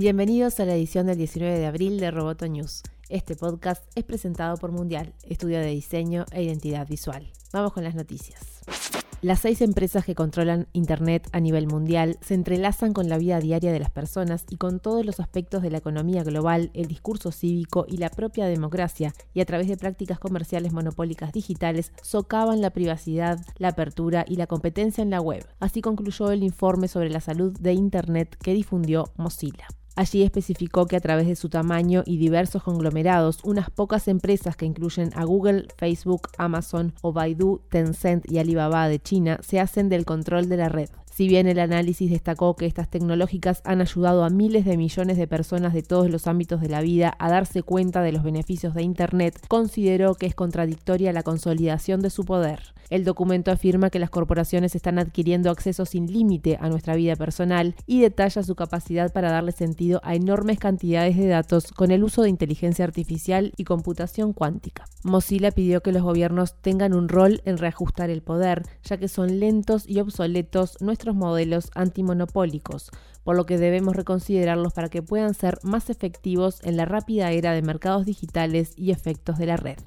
Bienvenidos a la edición del 19 de abril de Roboto News. Este podcast es presentado por Mundial, estudio de diseño e identidad visual. Vamos con las noticias. Las seis empresas que controlan Internet a nivel mundial se entrelazan con la vida diaria de las personas y con todos los aspectos de la economía global, el discurso cívico y la propia democracia, y a través de prácticas comerciales monopólicas digitales socavan la privacidad, la apertura y la competencia en la web. Así concluyó el informe sobre la salud de Internet que difundió Mozilla. Allí especificó que a través de su tamaño y diversos conglomerados, unas pocas empresas que incluyen a Google, Facebook, Amazon o Baidu, Tencent y Alibaba de China se hacen del control de la red. Si bien el análisis destacó que estas tecnológicas han ayudado a miles de millones de personas de todos los ámbitos de la vida a darse cuenta de los beneficios de Internet, consideró que es contradictoria la consolidación de su poder. El documento afirma que las corporaciones están adquiriendo acceso sin límite a nuestra vida personal y detalla su capacidad para darle sentido a enormes cantidades de datos con el uso de inteligencia artificial y computación cuántica. Mozilla pidió que los gobiernos tengan un rol en reajustar el poder, ya que son lentos y obsoletos nuestros modelos antimonopólicos, por lo que debemos reconsiderarlos para que puedan ser más efectivos en la rápida era de mercados digitales y efectos de la red.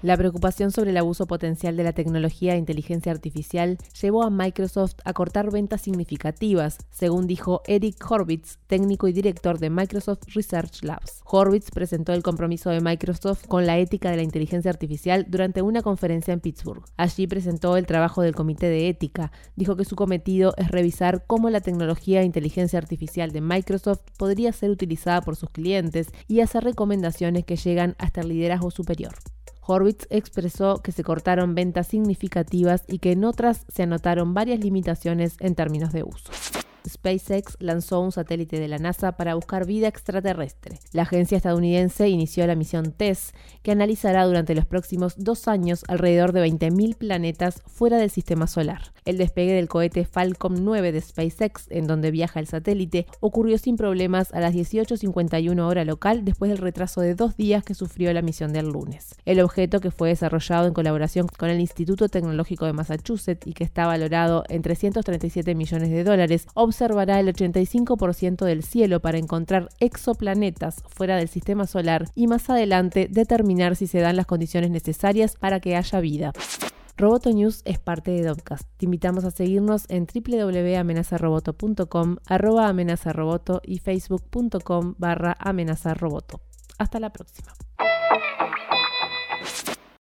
La preocupación sobre el abuso potencial de la tecnología de inteligencia artificial llevó a Microsoft a cortar ventas significativas, según dijo Eric Horvitz, técnico y director de Microsoft Research Labs. Horvitz presentó el compromiso de Microsoft con la ética de la inteligencia artificial durante una conferencia en Pittsburgh. Allí presentó el trabajo del Comité de Ética. Dijo que su cometido es revisar cómo la tecnología de inteligencia artificial de Microsoft podría ser utilizada por sus clientes y hacer recomendaciones que llegan hasta el liderazgo superior. Horwitz expresó que se cortaron ventas significativas y que en otras se anotaron varias limitaciones en términos de uso. SpaceX lanzó un satélite de la NASA para buscar vida extraterrestre. La agencia estadounidense inició la misión TESS, que analizará durante los próximos dos años alrededor de 20.000 planetas fuera del sistema solar. El despegue del cohete Falcon 9 de SpaceX, en donde viaja el satélite, ocurrió sin problemas a las 18.51 hora local después del retraso de dos días que sufrió la misión del lunes. El objeto, que fue desarrollado en colaboración con el Instituto Tecnológico de Massachusetts y que está valorado en 337 millones de dólares, observará el 85% del cielo para encontrar exoplanetas fuera del sistema solar y más adelante determinar si se dan las condiciones necesarias para que haya vida. Roboto News es parte de Dovcast. Te invitamos a seguirnos en www.amenazaroboto.com, arroba amenazaroboto y facebook.com barra amenazaroboto. Hasta la próxima.